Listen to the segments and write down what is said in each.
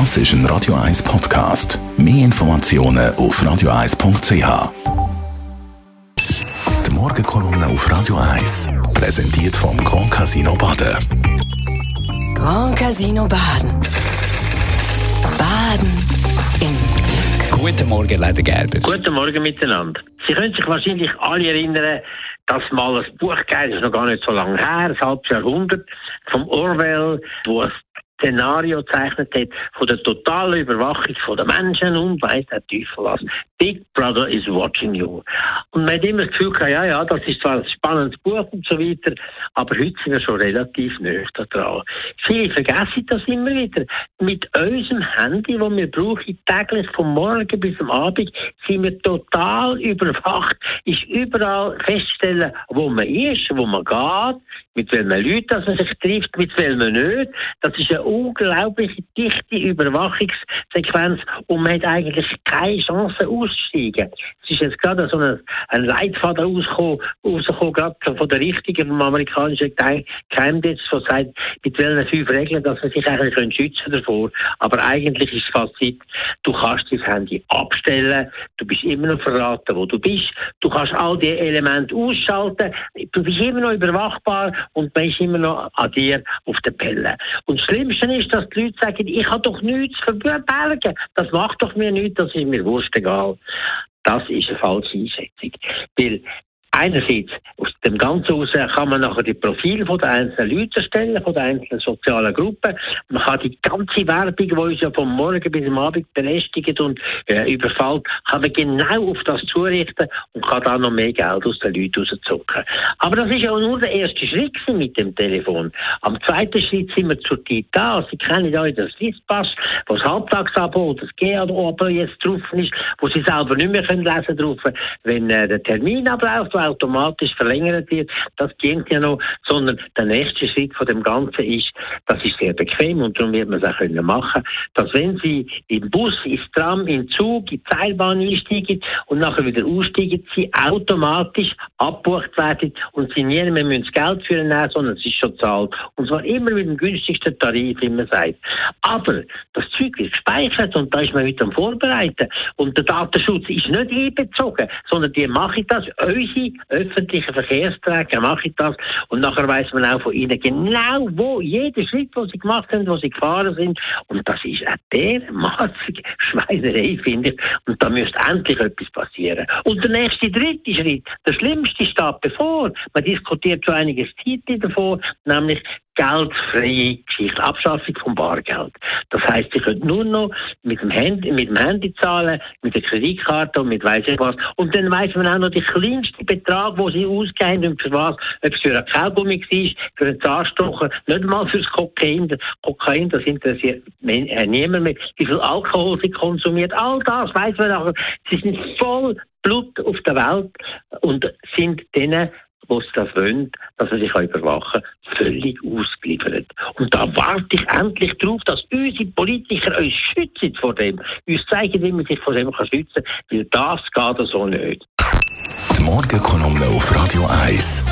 Das ist ein Radio 1 Podcast. Mehr Informationen auf radio1.ch. Die Morgenkolumne auf Radio 1 präsentiert vom Grand Casino Baden. Grand Casino Baden. Baden im Glück. Guten Morgen, Leiter Gerber. Guten Morgen miteinander. Sie können sich wahrscheinlich alle erinnern, dass mal ein Buch das ist noch gar nicht so lange her, ein halbes Jahrhundert, vom Orwell, wo es Szenario gezeichnet hat von der totalen Überwachung von den Menschen und weiss der Teufel was. Big Brother is watching you. Und man hat immer das Gefühl gehabt, ja, ja, das ist zwar ein spannendes Buch und so weiter, aber heute sind wir schon relativ nahe dran. Viele vergessen das immer wieder. Mit unserem Handy, das wir brauchen, täglich vom Morgen bis am Abend, sind wir total überwacht. Ist überall feststellen, wo man ist, wo man geht, mit welchen Leuten man sich trifft, mit welchen nicht. Das ist eine unglaubliche dichte Überwachungssequenz und man hat eigentlich keine Chance auszusteigen. Es ist jetzt gerade so ein, ein Leitfaden rausgekommen, gerade von der richtigen vom amerikanischen Geheimdienst, der sagt, mit welchen fünf Regeln, dass man sich eigentlich können schützen davor. Aber eigentlich ist das Fazit, du kannst das Handy abstellen, du bist immer noch verraten, wo du bist, du kannst all die Elemente ausschalten, du bist immer noch überwachbar und man ist immer noch an dir auf der Pelle. Und das Schlimmste ist, dass die Leute sagen, ich habe doch nichts verbergen, das macht doch mir nichts, das ist mir wurscht egal. Das ist eine falsche Einschätzung. Weil einerseits aus dem Ganzen heraus kann man nachher die Profile der einzelnen Leute erstellen, von den einzelnen sozialen Gruppen. Man kann die ganze Werbung, die uns ja vom Morgen bis am Abend belästigt und äh, überfällt, kann man genau auf das zurichten und kann dann noch mehr Geld aus den Leuten rauszucken. Aber das ist ja nur der erste Schritt mit dem Telefon. Am zweiten Schritt sind wir zur Zeit da. Sie kennen ja den Swisspass, wo das Halbtagsabo oder das GAO jetzt drauf ist, wo Sie selber nicht mehr können lesen drauf, wenn äh, der Termin abläuft, automatisch verlängert wird. Das geht ja noch, sondern der nächste Schritt von dem Ganzen ist, das ist sehr bequem und darum wird man es auch können machen, dass wenn Sie im Bus, ins Tram, im Zug, in die Seilbahn einsteigen und nachher wieder aussteigen, Sie automatisch abbucht werden und Sie nie mehr müssen das Geld für nehmen, sondern es ist schon zahlt. Und zwar immer mit dem günstigsten Tarif, wie man sagt. Aber das Zeug wird gespeichert und da ist man heute am Vorbereiten. Und der Datenschutz ist nicht einbezogen, sondern die machen das, unsere öffentlichen Verkehrsträger machen das und nachher weiß man auch von ihnen genau, wo jeder Schritt, den sie gemacht haben, wo sie gefahren sind und das ist eine dermaßige Schweinerei, finde ich und da müsste endlich etwas passieren. Und der nächste dritte Schritt, der schlimmste steht bevor. Man diskutiert schon einiges Zeit davon, nämlich geldfreie Geschichte, Abschaffung vom Bargeld. Das heißt, Sie können nur noch mit dem Handy, mit dem Handy zahlen, mit der Kreditkarte und mit weiss ich was. Und dann weiss man auch noch den kleinsten Betrag, den Sie ausgeben und für was, ob es für ein Kaugummi war, für einen Zahnstocher, nicht mal fürs Kokain. Kokain, das interessiert äh, niemand mehr. Wie viel Alkohol Sie konsumiert, all das weiss man nachher. Sie sind voll Blut auf der Welt und sind denen die das wollen, dass er sich überwachen kann, völlig ausgeliefert. Und da warte ich endlich darauf, dass unsere Politiker uns schützen vor dem, uns zeigen, wie man sich vor dem schützen kann, weil das geht so nicht. Die Morgenkolumne auf Radio 1.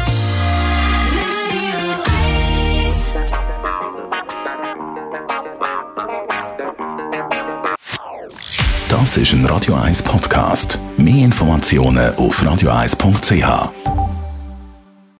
Das ist ein Radio 1 Podcast. Mehr Informationen auf radio1.ch.